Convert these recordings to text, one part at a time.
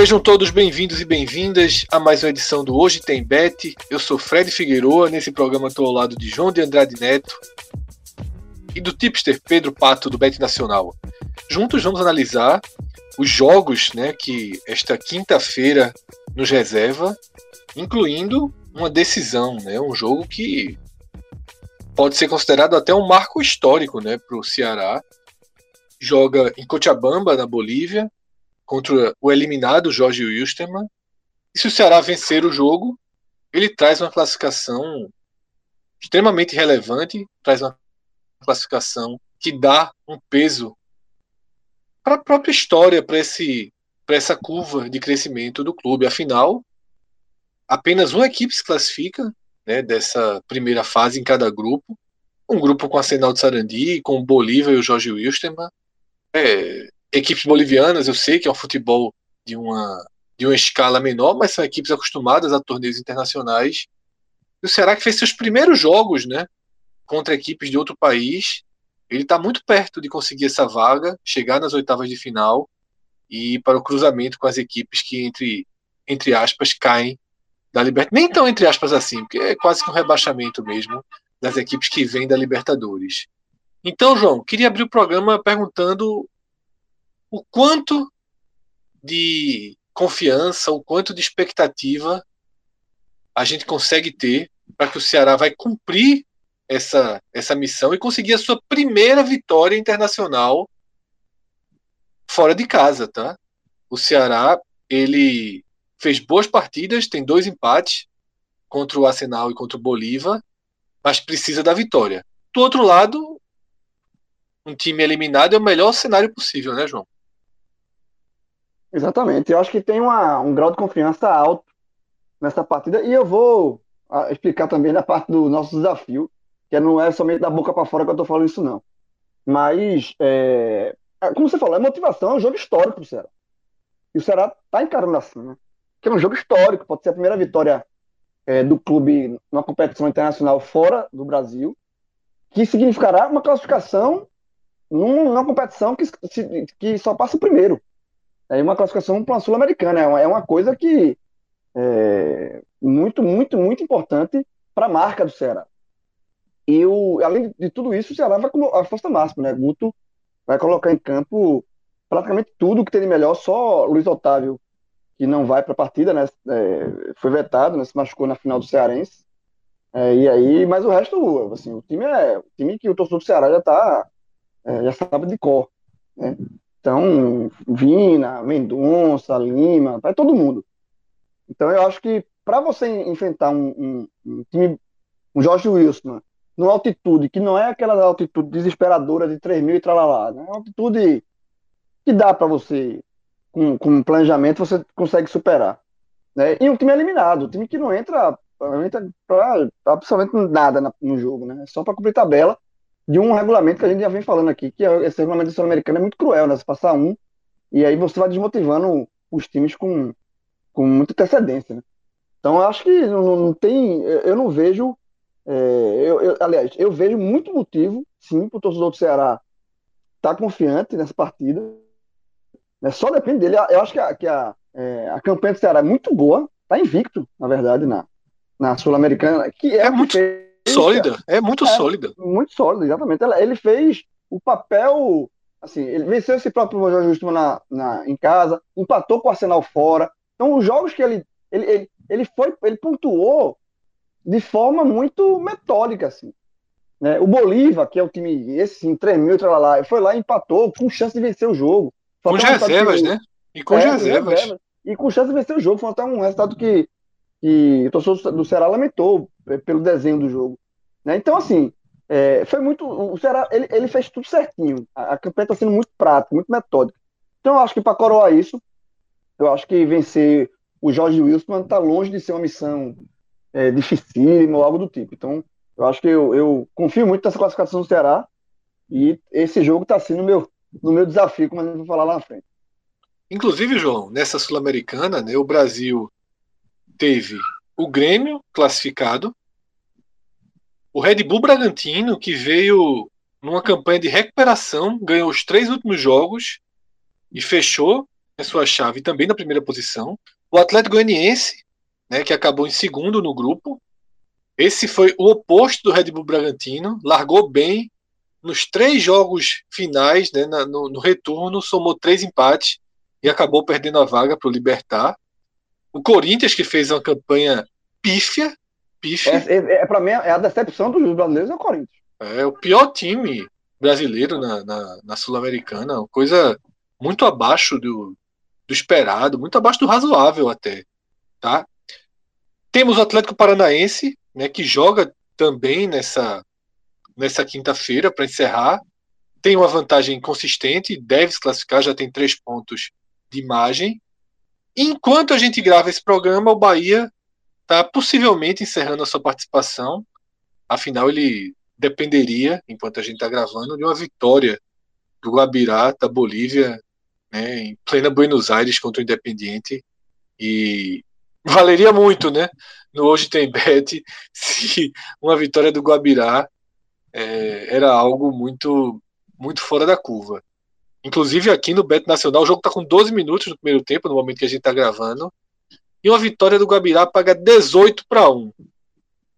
Sejam todos bem-vindos e bem-vindas a mais uma edição do Hoje Tem Bet. Eu sou Fred Figueroa, nesse programa estou ao lado de João de Andrade Neto e do tipster Pedro Pato do Bet Nacional. Juntos vamos analisar os jogos né, que esta quinta-feira nos reserva, incluindo uma decisão, né, um jogo que pode ser considerado até um marco histórico né, para o Ceará. Joga em Cochabamba, na Bolívia, contra o eliminado Jorge Wilstermann. E se o Ceará vencer o jogo, ele traz uma classificação extremamente relevante, traz uma classificação que dá um peso para a própria história, para esse para essa curva de crescimento do clube. Afinal, apenas uma equipe se classifica né, dessa primeira fase em cada grupo. Um grupo com a Senal de Sarandi, com o Bolívar e o Jorge Wilstermann. É, equipes bolivianas, eu sei que é um futebol de uma, de uma escala menor, mas são equipes acostumadas a torneios internacionais. E o Ceará que fez seus primeiros jogos, né, contra equipes de outro país, ele está muito perto de conseguir essa vaga, chegar nas oitavas de final e para o cruzamento com as equipes que entre entre aspas caem da Libertadores. Nem tão entre aspas assim, porque é quase que um rebaixamento mesmo das equipes que vêm da Libertadores. Então, João, queria abrir o programa perguntando o quanto de confiança, o quanto de expectativa a gente consegue ter para que o Ceará vai cumprir essa, essa missão e conseguir a sua primeira vitória internacional fora de casa, tá? O Ceará, ele fez boas partidas, tem dois empates contra o Arsenal e contra o Bolívar, mas precisa da vitória. Do outro lado, um time eliminado é o melhor cenário possível, né, João? Exatamente. Eu acho que tem uma, um grau de confiança alto nessa partida. E eu vou ah, explicar também na parte do nosso desafio, que não é somente da boca para fora que eu estou falando isso, não. Mas, é, é, como você falou, é motivação, é um jogo histórico do Ceará. E o Ceará está encarando assim, né? Que é um jogo histórico, pode ser a primeira vitória é, do clube numa competição internacional fora do Brasil, que significará uma classificação numa competição que, que só passa o primeiro é uma classificação para uma Sul-Americana. É, é uma coisa que é muito, muito, muito importante para a marca do Ceará. E o, além de tudo isso, o Ceará vai com a força máxima, né? Guto vai colocar em campo praticamente tudo que tem de melhor, só Luiz Otávio, que não vai para a partida, né? É, foi vetado, né? se machucou na final do Cearense. É, e aí, mas o resto, assim, o time é o time que o torcedor do Ceará já tá, é, já sabe de cor. Né? Então, Vina, Mendonça, Lima, vai todo mundo. Então, eu acho que para você enfrentar um, um, um, time, um Jorge Wilson, numa altitude que não é aquela altitude desesperadora de 3 mil e tralalá, né? é uma altitude que dá para você, com, com planejamento, você consegue superar. Né? E um time eliminado, um time que não entra, entra para absolutamente nada no jogo, né? só para cumprir tabela de um regulamento que a gente já vem falando aqui, que é, esse regulamento sul-americano é muito cruel, né? Você passar um, e aí você vai desmotivando os times com, com muita antecedência, né? Então, eu acho que não, não tem. Eu não vejo. É, eu, eu, aliás, eu vejo muito motivo, sim, para o torcedor do Ceará estar tá confiante nessa partida. Né? Só depende dele. Eu acho que a, que a, é, a campanha do Ceará é muito boa, está invicto, na verdade, na, na Sul-Americana, que é, é muito. Sólida, é muito é, sólida. Muito sólida, exatamente. Ele fez o papel, assim, ele venceu esse próprio Jorge Justo na, na, em casa, empatou com o Arsenal fora. Então, os jogos que ele, ele, ele, ele foi, ele pontuou de forma muito metódica, assim. Né? O Bolívar, que é o time, esse sim, tremeu, lá, foi lá e empatou com chance de vencer o jogo. com reservas, que... né? E com é, reservas. E com chance de vencer o jogo. Foi até um resultado que, que o torcedor do Ceará lamentou pelo desenho do jogo. Né? Então, assim, é, foi muito. O Ceará ele, ele fez tudo certinho. A, a campanha está sendo muito prática, muito metódica. Então, eu acho que para coroar isso, eu acho que vencer o Jorge Wilson está longe de ser uma missão é, dificílima ou algo do tipo. Então, eu acho que eu, eu confio muito nessa classificação do Ceará e esse jogo está sendo meu, no meu desafio, como a gente vai falar lá na frente. Inclusive, João, nessa Sul-Americana, né, o Brasil teve o Grêmio classificado, o Red Bull Bragantino, que veio numa campanha de recuperação, ganhou os três últimos jogos e fechou a sua chave também na primeira posição. O Atlético Goianiense, né, que acabou em segundo no grupo. Esse foi o oposto do Red Bull Bragantino, largou bem nos três jogos finais, né, no, no retorno, somou três empates e acabou perdendo a vaga para o Libertar. O Corinthians, que fez uma campanha pífia. pífia. É, é, é para mim, é a decepção dos brasileiros é o Corinthians. É o pior time brasileiro na, na, na Sul-Americana, coisa muito abaixo do, do esperado, muito abaixo do razoável até. Tá? Temos o Atlético Paranaense, né, que joga também nessa, nessa quinta-feira para encerrar. Tem uma vantagem consistente, deve se classificar, já tem três pontos de imagem. Enquanto a gente grava esse programa, o Bahia está possivelmente encerrando a sua participação. Afinal, ele dependeria, enquanto a gente está gravando, de uma vitória do Guabirá, da Bolívia, né, em plena Buenos Aires contra o Independiente. E valeria muito, né? No Hoje Tem Bet, se uma vitória do Guabirá é, era algo muito, muito fora da curva. Inclusive aqui no Bet Nacional, o jogo está com 12 minutos no primeiro tempo, no momento que a gente está gravando. E uma vitória do Guabirá paga 18 para 1.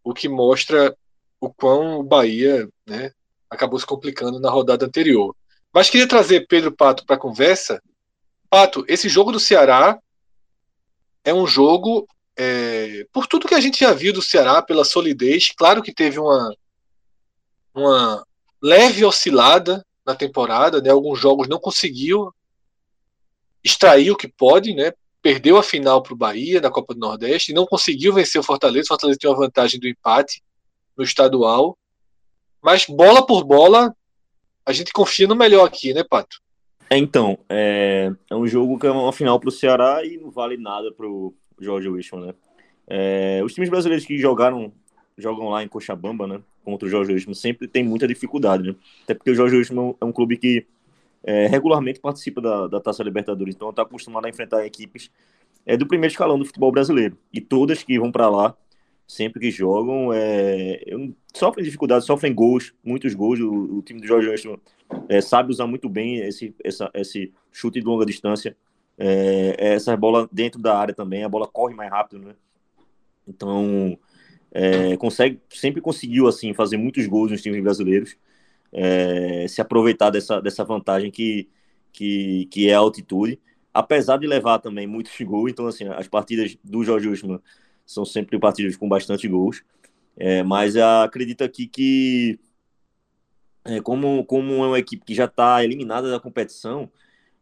O que mostra o quão o Bahia né, acabou se complicando na rodada anterior. Mas queria trazer Pedro Pato para a conversa. Pato, esse jogo do Ceará é um jogo, é, por tudo que a gente já viu do Ceará, pela solidez, claro que teve uma, uma leve oscilada na temporada, né? Alguns jogos não conseguiu extrair o que pode, né? Perdeu a final para o Bahia na Copa do Nordeste, não conseguiu vencer o Fortaleza. O Fortaleza tem uma vantagem do empate no estadual. Mas bola por bola, a gente confia no melhor aqui, né, Pato? É, então, é, é um jogo que é uma final para o Ceará e não vale nada para o Jorge Wilson, né? É, os times brasileiros que jogaram jogam lá em Cochabamba, né? Contra o Jorge Wilson, sempre tem muita dificuldade, né? Até porque o Jorge Wilson é um clube que é, regularmente participa da, da Taça Libertadores, então está acostumado a enfrentar equipes é, do primeiro escalão do futebol brasileiro. E todas que vão para lá, sempre que jogam, é, sofrem dificuldades, sofrem gols, muitos gols. O, o time do Jorge Wilson é, sabe usar muito bem esse, essa, esse chute de longa distância. É, essa bola dentro da área também, a bola corre mais rápido, né? Então, é, consegue, sempre conseguiu assim fazer muitos gols nos times brasileiros, é, se aproveitar dessa, dessa vantagem que, que, que é a altitude, apesar de levar também muitos gols. Então, assim, as partidas do Jorge Usman são sempre partidas com bastante gols, é, mas acredito aqui que, é, como, como é uma equipe que já está eliminada da competição,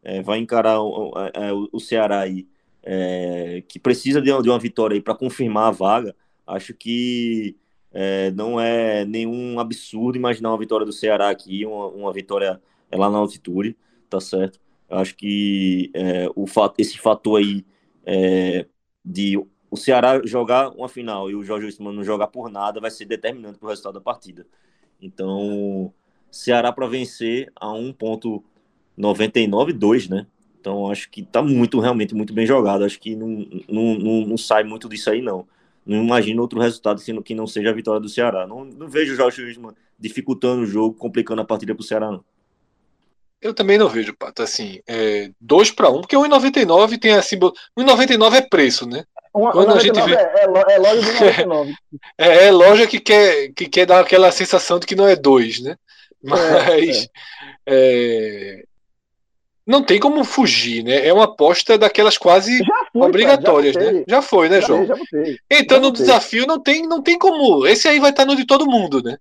é, vai encarar o, o, o Ceará aí, é, que precisa de uma, de uma vitória para confirmar a vaga Acho que é, não é nenhum absurdo imaginar uma vitória do Ceará aqui, uma, uma vitória lá na altitude, tá certo? Acho que é, o fato, esse fator aí é, de o Ceará jogar uma final e o Jorge Wilson não jogar por nada vai ser determinante para o resultado da partida. Então, Ceará para vencer a 1.99, né? Então, acho que tá muito, realmente, muito bem jogado. Acho que não, não, não, não sai muito disso aí, não não imagino outro resultado sendo que não seja a vitória do Ceará. Não, não vejo o Jorge Wisman dificultando o jogo, complicando a partida para o Ceará, não. Eu também não vejo, Pato, assim, é 2 para 1, um, porque 1,99 tem assim, 1,99 é preço, né? Uma, Quando a gente vê... é, é, é loja de 99. é, é, loja que quer, que quer dar aquela sensação de que não é 2, né? É, Mas é, é não tem como fugir, né? É uma aposta daquelas quase fui, obrigatórias, já né? Já foi, né, João? Já, já Entrando no desafio, não tem, não tem como. Esse aí vai estar no de todo mundo, né?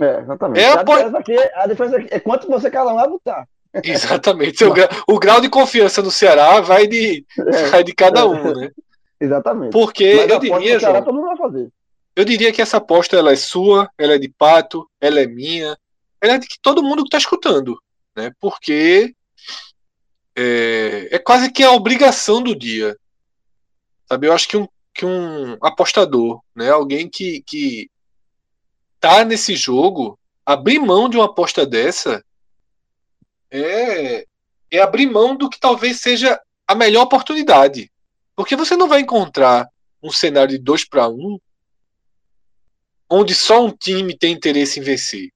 É, exatamente. É a, a, diferença aqui, a diferença aqui é quanto você cada um vai botar. Exatamente. O, gra... o, grau de confiança no Ceará vai de, é, vai de cada um, né? Exatamente. Porque Mas eu diria, João, todo mundo vai fazer. Eu diria que essa aposta ela é sua, ela é de Pato, ela é minha, ela é de todo mundo que está escutando, né? Porque é, é quase que a obrigação do dia. Sabe? Eu acho que um, que um apostador, né? Alguém que, que tá nesse jogo, abrir mão de uma aposta dessa é, é abrir mão do que talvez seja a melhor oportunidade. Porque você não vai encontrar um cenário de 2 para 1 onde só um time tem interesse em vencer.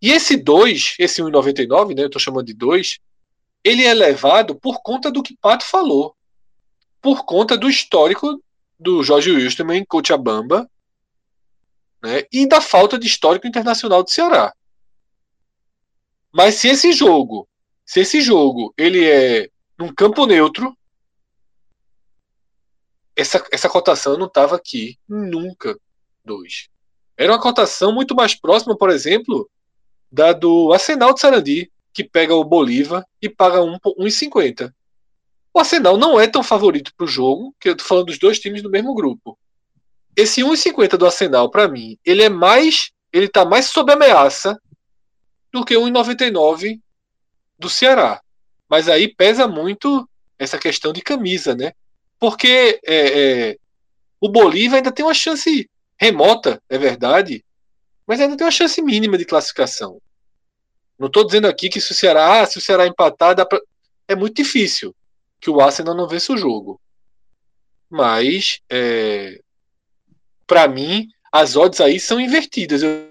E esse 2, esse 1,99, né, eu estou chamando de 2, ele é levado por conta do que Pato falou. Por conta do histórico do Jorge Wilson em Cochabamba né, e da falta de histórico internacional do Ceará. Mas se esse jogo, se esse jogo ele é num campo neutro, essa, essa cotação não estava aqui nunca. Dois. Era uma cotação muito mais próxima, por exemplo, da do Arsenal de Sarandi, que pega o Bolívar e paga 1,50. O Arsenal não é tão favorito para o jogo, que eu estou falando dos dois times do mesmo grupo. Esse 1,50 do Arsenal, para mim, ele é mais. Ele tá mais sob ameaça do que o 1,99 do Ceará. Mas aí pesa muito essa questão de camisa, né? Porque é, é, o Bolívar ainda tem uma chance remota, é verdade, mas ainda tem uma chance mínima de classificação. Não estou dizendo aqui que se o Ceará, ah, se o Ceará empatar, pra... é muito difícil que o Arsenal não vença o jogo. Mas, é... para mim, as odds aí são invertidas. Eu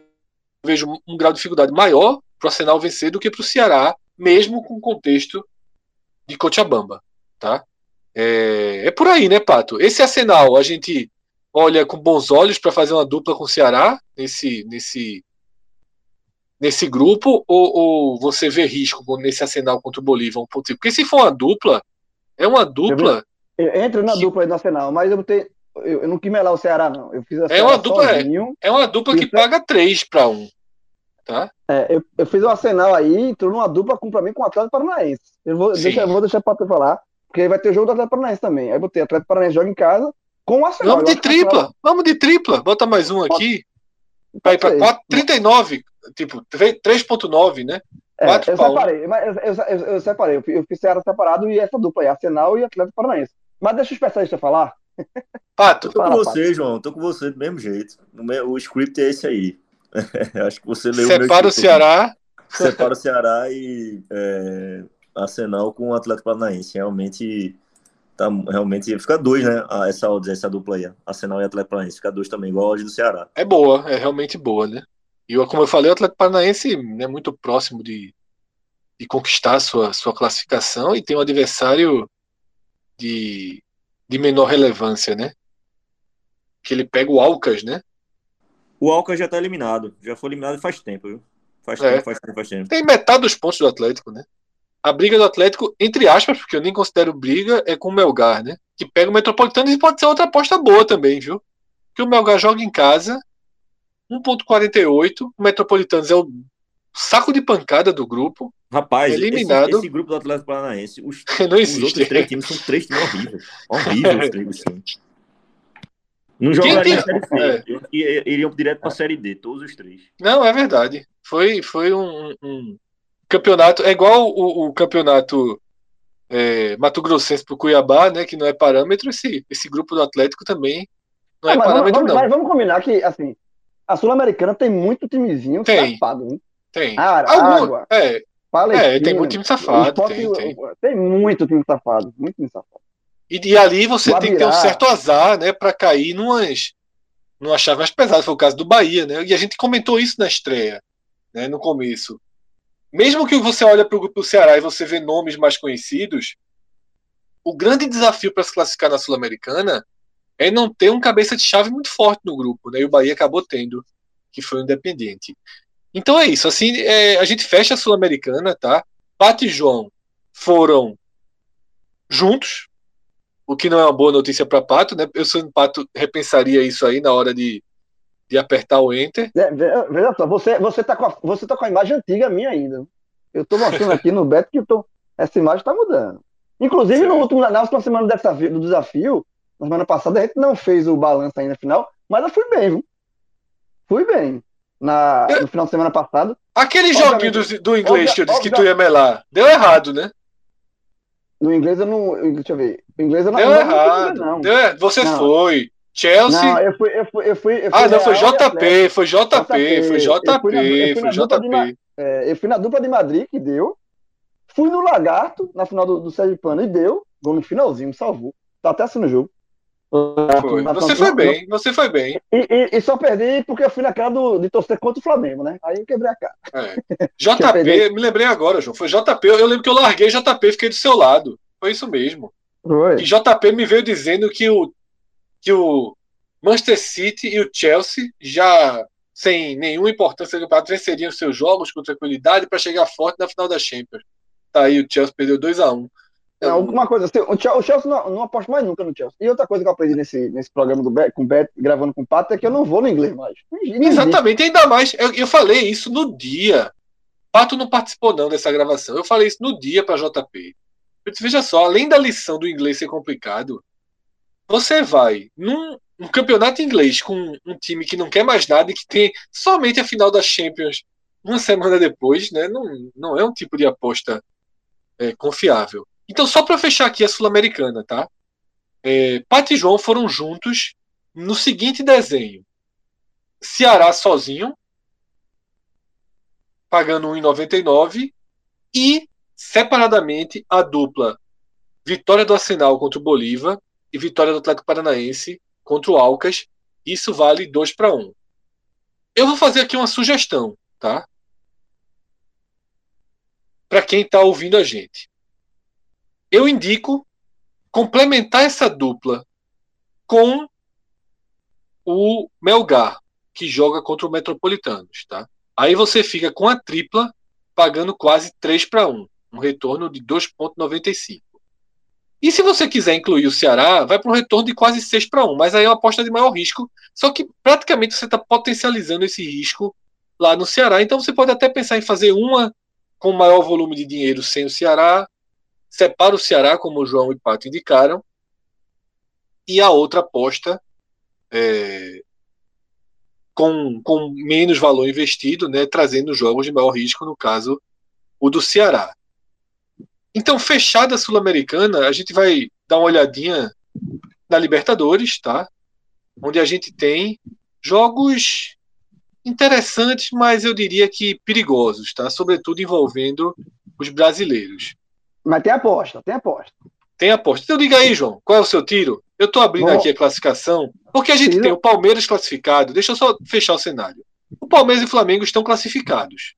vejo um grau de dificuldade maior para o Arsenal vencer do que para o Ceará, mesmo com o contexto de Cochabamba. Tá? É... é por aí, né, Pato? Esse Arsenal, a gente olha com bons olhos para fazer uma dupla com o Ceará nesse, nesse, nesse grupo ou, ou você vê risco nesse Arsenal contra o Bolívar? Um ponto, porque se for uma dupla, é uma dupla. Entra na que... dupla aí do Arsenal, mas eu, tenho, eu, eu não quis melar o Ceará, não. Eu fiz a é uma dupla, é, é uma dupla que paga 3 para 1. Tá? É, eu, eu fiz o Arsenal aí, entrou numa dupla com, pra mim com o Atlético Paranaense. Eu vou, deixa, eu vou deixar para tu falar, porque vai ter o jogo do Atlético Paranaense também. Aí botei Atlético Paranaense joga em casa, com o Arsenal. Vamos de tripla, Arsenal... vamos de tripla. Bota mais um aqui. Vai para 39, tipo 3.9, né? É, eu separei, mas eu, eu, eu, eu separei, eu, fiz Ceará separado e essa dupla aí, Arsenal e Atlético Paranaense. Mas deixa o especialista falar. Pato, tô com você, Pato. João, tô com você do mesmo jeito. O script é esse aí. Acho que você leu Separa o, o Ceará. Separa o Ceará e é, Arsenal com o Atlético Paranaense. Realmente tá realmente fica dois, né? Essa essa dupla aí, Arsenal e Atlético Paranaense, fica dois também, igual hoje do Ceará. É boa, é realmente boa, né? E como eu falei, o Atlético Paranaense é muito próximo de, de conquistar sua sua classificação e tem um adversário de, de menor relevância, né? Que ele pega o Alcas, né? O Alcas já tá eliminado, já foi eliminado faz tempo, viu? Faz é. tempo, faz tempo, faz tempo. Tem metade dos pontos do Atlético, né? a briga do Atlético, entre aspas, porque eu nem considero briga, é com o Melgar, né? Que pega o Metropolitano e pode ser outra aposta boa também, viu? Que o Melgar joga em casa, 1.48, o Metropolitanos é o saco de pancada do grupo. Rapaz, eliminado. Esse, esse grupo do Atlético Paranaense, os, não existe. os outros três times são três times horríveis. Horríveis os três times. Não jogariam Série C. É. Iriam direto para a Série D, todos os três. Não, é verdade. Foi, foi um, um, campeonato é igual o, o campeonato é, Mato Grossense para o Cuiabá, né? Que não é parâmetro. Esse, esse grupo do Atlético também não, é parâmetro, vamos, não. Mas vamos combinar que, assim, a Sul-Americana tem muito timezinho tem, safado. Hein? Tem. Ara, Algum, água, é, é, tem muito time safado. tem, tem. tem muito time safado. Muito time safado. E, e ali você tem que ter um certo azar, né? Para cair numas, numa chave mais pesada. Foi o caso do Bahia, né? E a gente comentou isso na estreia, né? No começo mesmo que você olhe para o grupo do Ceará e você vê nomes mais conhecidos, o grande desafio para se classificar na Sul-Americana é não ter um cabeça de chave muito forte no grupo, né? E o Bahia acabou tendo, que foi o Independente. Então é isso, assim, é, a gente fecha a Sul-Americana, tá? Pato e João foram juntos, o que não é uma boa notícia para Pato, né? Eu sendo Pato repensaria isso aí na hora de, de apertar o Enter. É, veja só, você, você, tá com a, você tá com a imagem antiga minha ainda. Eu tô mostrando aqui no Beto que tô, essa imagem tá mudando. Inclusive, no último, na última semana do desafio, na semana passada, a gente não fez o balanço ainda final, mas eu fui bem, viu? Fui bem. Na, no final de semana passado. Aquele joguinho do, do inglês que eu disse que tu ia melar, deu errado, né? No inglês eu não. Deixa eu ver. O inglês eu não Deu não errado. Não. Deu, você não. foi. Chelsea. Não, eu fui, eu fui, eu fui, eu fui ah, não, foi JP, foi JP, foi JP, foi JP. É, eu fui na dupla de Madrid, que deu. Fui no Lagarto, na final do, do Sérgio Pano, e deu. Gol no finalzinho, salvou. Tá até assim no jogo. Foi. Você foi bem, você foi bem. E, e, e, só perdi porque eu fui na cara do, de torcer contra o Flamengo, né? Aí eu quebrei a cara. É. JP, me lembrei agora, João. Foi JP. Eu lembro que eu larguei JP e fiquei do seu lado. Foi isso mesmo. Foi. E JP me veio dizendo que o, que o Manchester City e o Chelsea já sem nenhuma importância do campeonato venceriam seus jogos com tranquilidade para chegar forte na final da Champions. Tá aí, o Chelsea perdeu 2 a 1 um. É, alguma coisa assim, o Chelsea não, não aposto mais nunca no Chelsea. E outra coisa que eu aprendi nesse, nesse programa do Bet, com o Bet, gravando com o Pato, é que eu não vou no inglês mais. Exatamente, ainda mais. Eu, eu falei isso no dia. Pato não participou não dessa gravação. Eu falei isso no dia para JP. Eu disse, veja só, além da lição do inglês ser complicado, você vai num, num campeonato inglês com um time que não quer mais nada e que tem somente a final da Champions uma semana depois, né? Não, não é um tipo de aposta é, confiável. Então, só para fechar aqui a Sul-Americana, tá? É, e João foram juntos no seguinte desenho: Ceará sozinho, pagando 1,99 e separadamente a dupla vitória do Arsenal contra o Bolívar e vitória do Atlético Paranaense contra o Alcas. Isso vale 2 para 1. Eu vou fazer aqui uma sugestão, tá? Para quem está ouvindo a gente eu indico complementar essa dupla com o Melgar, que joga contra o Metropolitanos, tá? Aí você fica com a tripla pagando quase 3 para 1, um retorno de 2.95. E se você quiser incluir o Ceará, vai para um retorno de quase 6 para 1, mas aí é uma aposta de maior risco, só que praticamente você está potencializando esse risco lá no Ceará. Então você pode até pensar em fazer uma com maior volume de dinheiro sem o Ceará, separa o Ceará, como o João e Pato indicaram, e a outra aposta é, com, com menos valor investido, né, trazendo jogos de maior risco, no caso, o do Ceará. Então, fechada a Sul-Americana, a gente vai dar uma olhadinha na Libertadores, tá? Onde a gente tem jogos interessantes, mas eu diria que perigosos, tá? Sobretudo envolvendo os brasileiros. Mas tem aposta, tem aposta. Tem aposta. Então diga aí, João, qual é o seu tiro? Eu estou abrindo Bom, aqui a classificação, porque a gente tiro... tem o Palmeiras classificado. Deixa eu só fechar o cenário. O Palmeiras e o Flamengo estão classificados.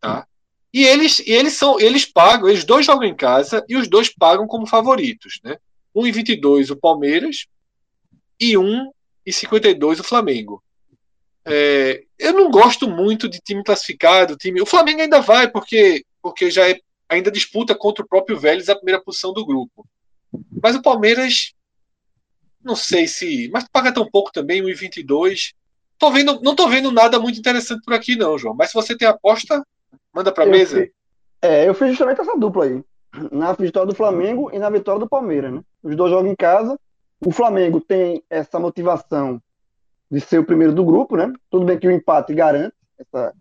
Tá? E eles, e eles são, eles pagam, eles dois jogam em casa e os dois pagam como favoritos, né? 1,22 o Palmeiras e 1,52 o Flamengo. É, eu não gosto muito de time classificado, time. O Flamengo ainda vai porque porque já é ainda disputa contra o próprio Vélez a primeira posição do grupo. Mas o Palmeiras, não sei se. Mas paga tão pouco também, 1,22. Tô vendo, não tô vendo nada muito interessante por aqui, não, João. Mas se você tem aposta, manda pra eu mesa. Fiz, é, eu fiz justamente essa dupla aí. Na vitória do Flamengo e na vitória do Palmeiras, né? Os dois jogam em casa. O Flamengo tem essa motivação de ser o primeiro do grupo, né? Tudo bem que o empate garante essa,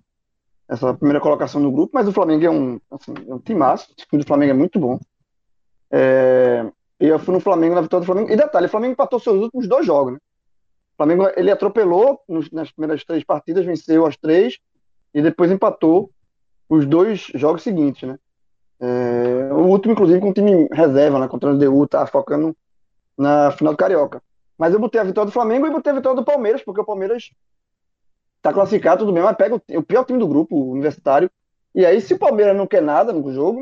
essa primeira colocação no grupo, mas o Flamengo é um, assim, é um o time do Flamengo é muito bom. É, e eu fui no Flamengo, na vitória do Flamengo. E detalhe, o Flamengo empatou seus últimos dois jogos, né? O Flamengo, ele atropelou nos, nas primeiras três partidas, venceu as três, e depois empatou os dois jogos seguintes, né? É, o último, inclusive, com o time reserva, né? Contra o DU, tá focando na final do Carioca. Mas eu botei a vitória do Flamengo e botei a vitória do Palmeiras, porque o Palmeiras tá classificado, tudo bem, mas pega o, o, pior time do grupo, o Universitário. E aí, se o Palmeiras não quer nada no jogo,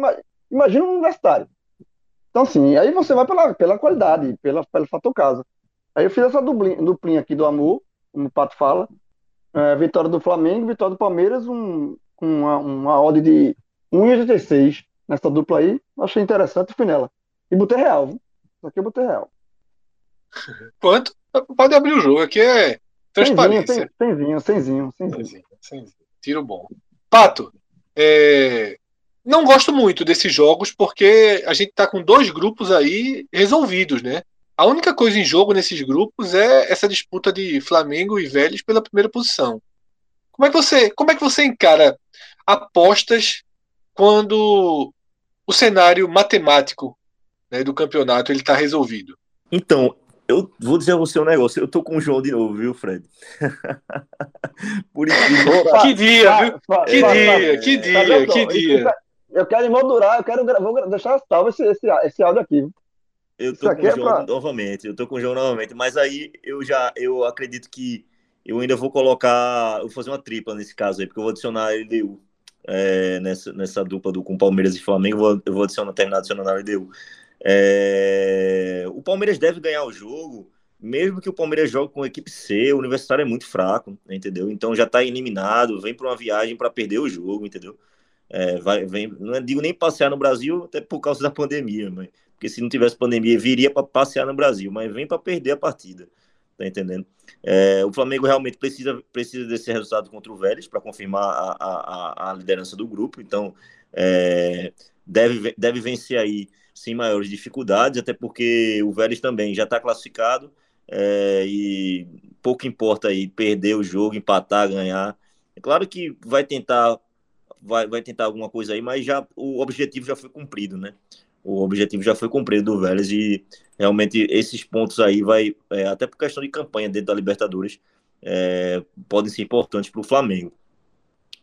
imagina o Universitário. Então, assim, aí você vai pela, pela qualidade, pela, pelo fator casa. Aí eu fiz essa duplinha, duplinha aqui do amor, como o Pato fala. É, vitória do Flamengo, vitória do Palmeiras, um, uma, uma odd de 1,86 nessa dupla aí. Achei interessante fui nela. E botei real, viu? Isso aqui eu botei real. Quanto? Pode abrir o jogo, aqui é Transparência. Semzinho, semzinho, semzinho. Tiro bom. Pato, é, não gosto muito desses jogos porque a gente está com dois grupos aí resolvidos, né? A única coisa em jogo nesses grupos é essa disputa de Flamengo e Vélez pela primeira posição. Como é que você, como é que você encara apostas quando o cenário matemático né, do campeonato ele está resolvido? Então, eu vou dizer a você um negócio. Eu tô com o João de novo, viu, Fred? Por incrível. Que dia, viu? Que dia, que dia, que dia. Eu quero emoldurar, eu quero vou deixar salvo esse, esse, esse áudio aqui. Eu tô com o é João pra... novamente, eu tô com o João novamente, mas aí eu já eu acredito que eu ainda vou colocar, eu vou fazer uma tripla nesse caso aí, porque eu vou adicionar a LDU é, nessa, nessa dupla do, com Palmeiras e Flamengo, eu vou, eu vou adicionar, terminar adicionando a LDU. É, o Palmeiras deve ganhar o jogo, mesmo que o Palmeiras jogue com a equipe C, o Universitário é muito fraco, entendeu? Então já tá eliminado, vem para uma viagem para perder o jogo, entendeu? É, vai, vem, não digo nem passear no Brasil, até por causa da pandemia, mas porque se não tivesse pandemia, viria para passear no Brasil, mas vem para perder a partida. Tá entendendo? É, o Flamengo realmente precisa, precisa desse resultado contra o Vélez para confirmar a, a, a, liderança do grupo. Então, é, deve, deve vencer aí sem maiores dificuldades, até porque o Vélez também já está classificado é, e pouco importa aí perder o jogo, empatar, ganhar. É claro que vai tentar vai, vai tentar alguma coisa aí, mas já o objetivo já foi cumprido, né? o objetivo já foi cumprido do Vélez e realmente esses pontos aí vai, é, até por questão de campanha dentro da Libertadores, é, podem ser importantes para o Flamengo.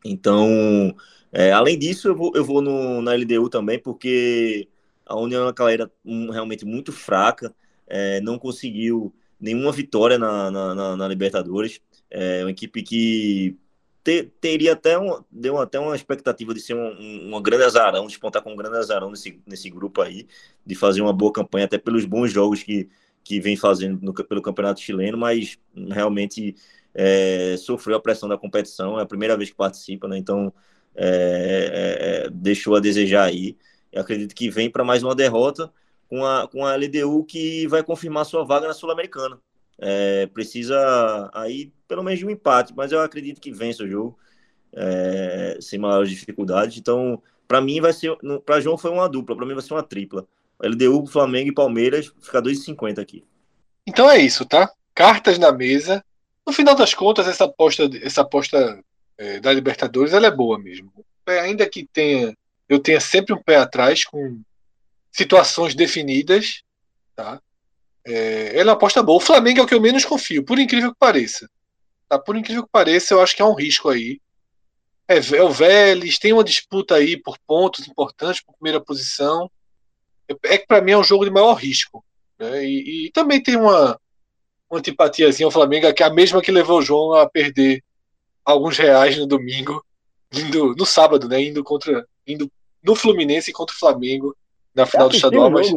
Então, é, além disso, eu vou, eu vou no, na LDU também, porque a União Calera realmente muito fraca, é, não conseguiu nenhuma vitória na, na, na, na Libertadores. É uma equipe que ter, teria até, um, deu até uma expectativa de ser um, um, uma grande azarão, despontar com um grande azarão nesse, nesse grupo aí, de fazer uma boa campanha, até pelos bons jogos que, que vem fazendo no, pelo Campeonato Chileno, mas realmente é, sofreu a pressão da competição, é a primeira vez que participa, né? Então é, é, é deixou a desejar aí. Eu acredito que vem para mais uma derrota com a, com a LDU que vai confirmar sua vaga na Sul-Americana. É, precisa aí pelo menos de um empate, mas eu acredito que vence o jogo é, sem maiores dificuldades. Então, para mim vai ser, para João foi uma dupla, para mim vai ser uma tripla. LDU, Flamengo e Palmeiras fica 2,50 aqui. Então é isso, tá? Cartas na mesa. No final das contas, essa aposta, essa aposta é, da Libertadores, ela é boa mesmo. É, ainda que tenha, eu tenha sempre um pé atrás com situações definidas, tá? É, ela é aposta boa. O Flamengo é o que eu menos confio, por incrível que pareça. Tá? Por incrível que pareça, eu acho que é um risco aí. É, é o Vélez, tem uma disputa aí por pontos importantes, por primeira posição. É que para mim é um jogo de maior risco. Né? E, e, também tem uma, uma antipatiazinha ao Flamengo, que é a mesma que levou o João a perder alguns reais no domingo, indo no sábado, né? Indo contra. Indo no Fluminense contra o Flamengo na final do estadual. Mas...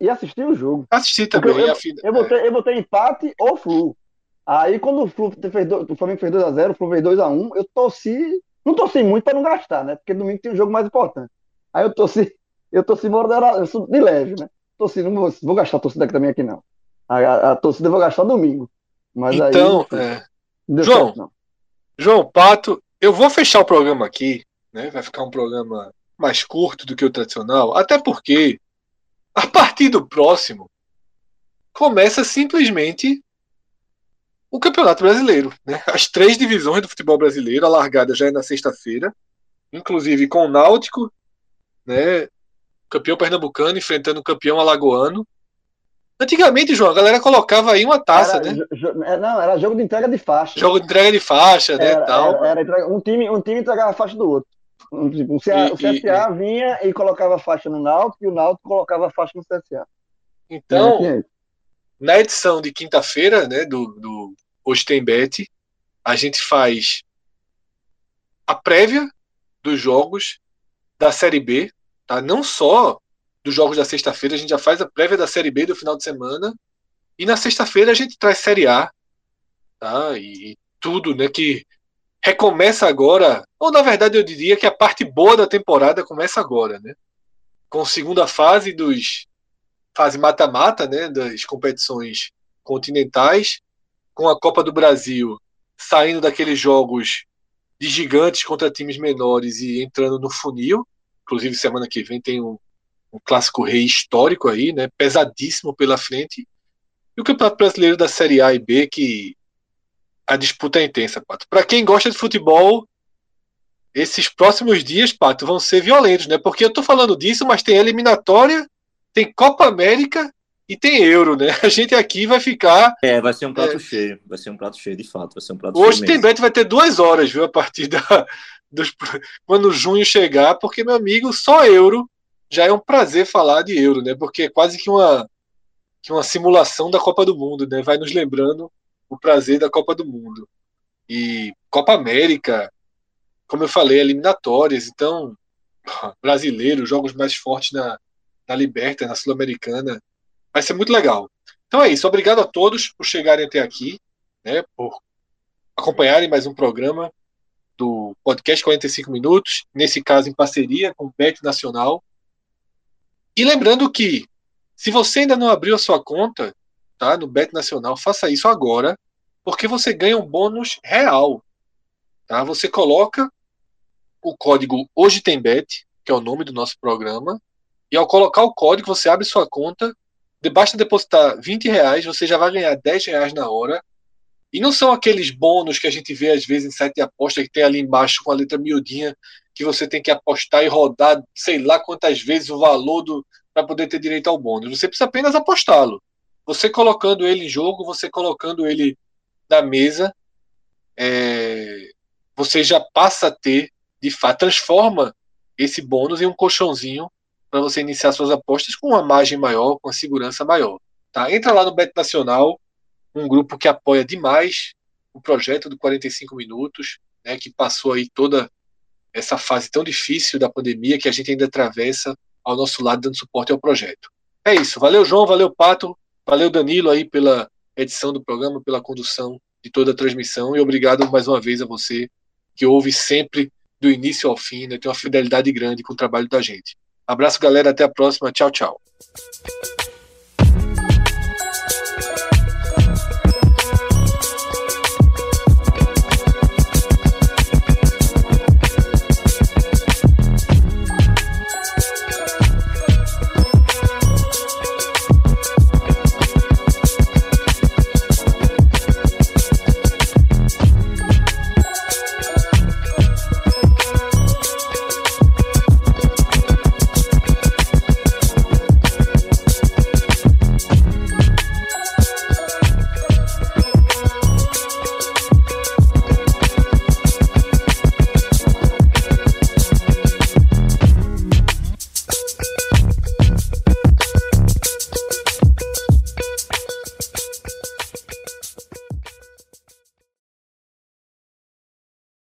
E assistir o jogo. Assisti também. Eu, eu, eu, botei, eu botei empate ou flu. Aí quando o, Flu fez do, o Flamengo fez 2x0, o Flu fez 2x1, eu torci. Não torci muito para não gastar, né? Porque domingo tem um jogo mais importante. Aí eu torci, eu torci moderado, de leve, né? Torci, não vou, vou gastar a torcida aqui também aqui, não. A, a, a torcida eu vou gastar domingo. Mas então, aí, é... João, certo, João Pato, eu vou fechar o programa aqui, né? Vai ficar um programa mais curto do que o tradicional, até porque a partir do próximo começa simplesmente o Campeonato Brasileiro. Né? As três divisões do futebol brasileiro, a largada já é na sexta-feira, inclusive com o Náutico, né? campeão pernambucano enfrentando o campeão alagoano. Antigamente, João, a galera colocava aí uma taça, era, né? É, não, era jogo de entrega de faixa. Jogo de entrega de faixa, né? Era, tal. Era, era, um, time, um time entregava a faixa do outro. O CSA, e, o CSA e, vinha e colocava a faixa no Náutico e o Náutico colocava a faixa no CSA. Então, na edição de quinta-feira, né, do, do Hoje Tem Bet, a gente faz a prévia dos jogos da Série B, tá? Não só dos jogos da sexta-feira, a gente já faz a prévia da Série B do final de semana. E na sexta-feira a gente traz Série A, tá? E, e tudo, né, que recomeça agora, ou na verdade eu diria que a parte boa da temporada começa agora, né? Com a segunda fase dos fase mata-mata, né, das competições continentais, com a Copa do Brasil saindo daqueles jogos de gigantes contra times menores e entrando no funil. Inclusive, semana que vem tem um, um clássico rei histórico aí, né? Pesadíssimo pela frente. E o Campeonato Brasileiro da Série A e B, que a disputa é intensa, Pato. Para quem gosta de futebol, esses próximos dias, Pato, vão ser violentos, né? Porque eu tô falando disso, mas tem eliminatória, tem Copa América e tem Euro, né? A gente aqui vai ficar. É, vai ser um prato é... cheio. Vai ser um prato cheio, de fato. Vai ser um prato Hoje tem bet vai ter duas horas, viu? A partir da. Dos... Quando junho chegar, porque, meu amigo, só Euro já é um prazer falar de Euro, né? Porque é quase que uma, que uma simulação da Copa do Mundo, né? Vai nos lembrando o prazer da Copa do Mundo. E Copa América, como eu falei, eliminatórias, então brasileiro, jogos mais fortes na, na Liberta, na Sul-Americana. Vai ser muito legal. Então é isso. Obrigado a todos por chegarem até aqui, né, por acompanharem mais um programa do podcast 45 minutos, nesse caso em parceria com o Bet Nacional. E lembrando que se você ainda não abriu a sua conta, tá, no Bet Nacional, faça isso agora, porque você ganha um bônus real. Tá? Você coloca o código Hoje Tem Bet, que é o nome do nosso programa, e ao colocar o código, você abre sua conta, basta depositar 20 reais, você já vai ganhar 10 reais na hora. E não são aqueles bônus que a gente vê às vezes em site de aposta que tem ali embaixo com a letra miudinha que você tem que apostar e rodar sei lá quantas vezes o valor do para poder ter direito ao bônus. Você precisa apenas apostá-lo. Você colocando ele em jogo, você colocando ele na mesa, é, você já passa a ter, de fato, transforma esse bônus em um colchãozinho para você iniciar suas apostas com uma margem maior, com uma segurança maior. Tá? Entra lá no Bet Nacional, um grupo que apoia demais o projeto do 45 minutos, né, que passou aí toda essa fase tão difícil da pandemia que a gente ainda atravessa ao nosso lado dando suporte ao projeto. É isso. Valeu, João, valeu, Pato, valeu, Danilo aí pela edição do programa, pela condução de toda a transmissão e obrigado mais uma vez a você que ouve sempre do início ao fim, né, tem uma fidelidade grande com o trabalho da gente. Abraço, galera. Até a próxima. Tchau, tchau.